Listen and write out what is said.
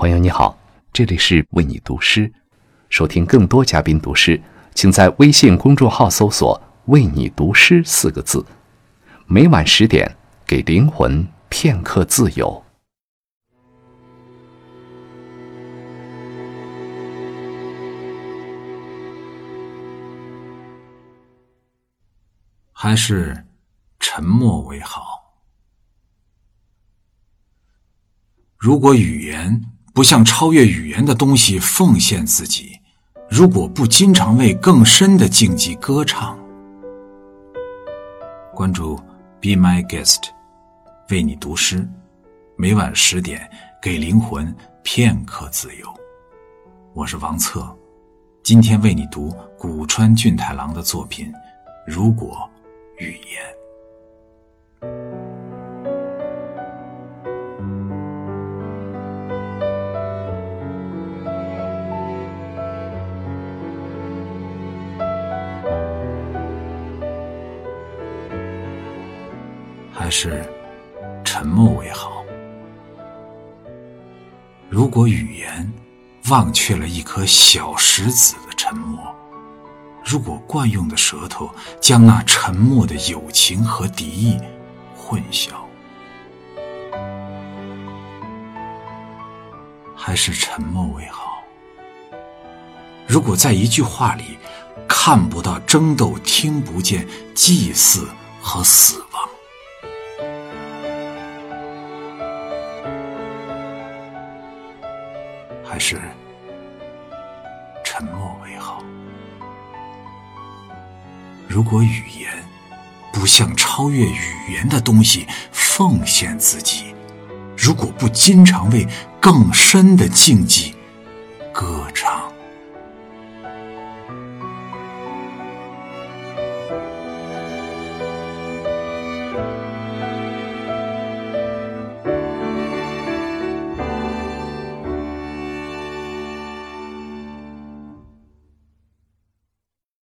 朋友你好，这里是为你读诗。收听更多嘉宾读诗，请在微信公众号搜索“为你读诗”四个字。每晚十点，给灵魂片刻自由。还是沉默为好。如果语言不向超越语言的东西奉献自己，如果不经常为更深的境界歌唱，关注 Be My Guest，为你读诗，每晚十点给灵魂片刻自由。我是王策，今天为你读古川俊太郎的作品《如果》。语言，还是沉默为好。如果语言忘却了一颗小石子的沉默。如果惯用的舌头将那沉默的友情和敌意混淆，还是沉默为好。如果在一句话里看不到争斗，听不见祭祀和死还是沉默为好。如果语言不像超越语言的东西奉献自己，如果不经常为更深的境界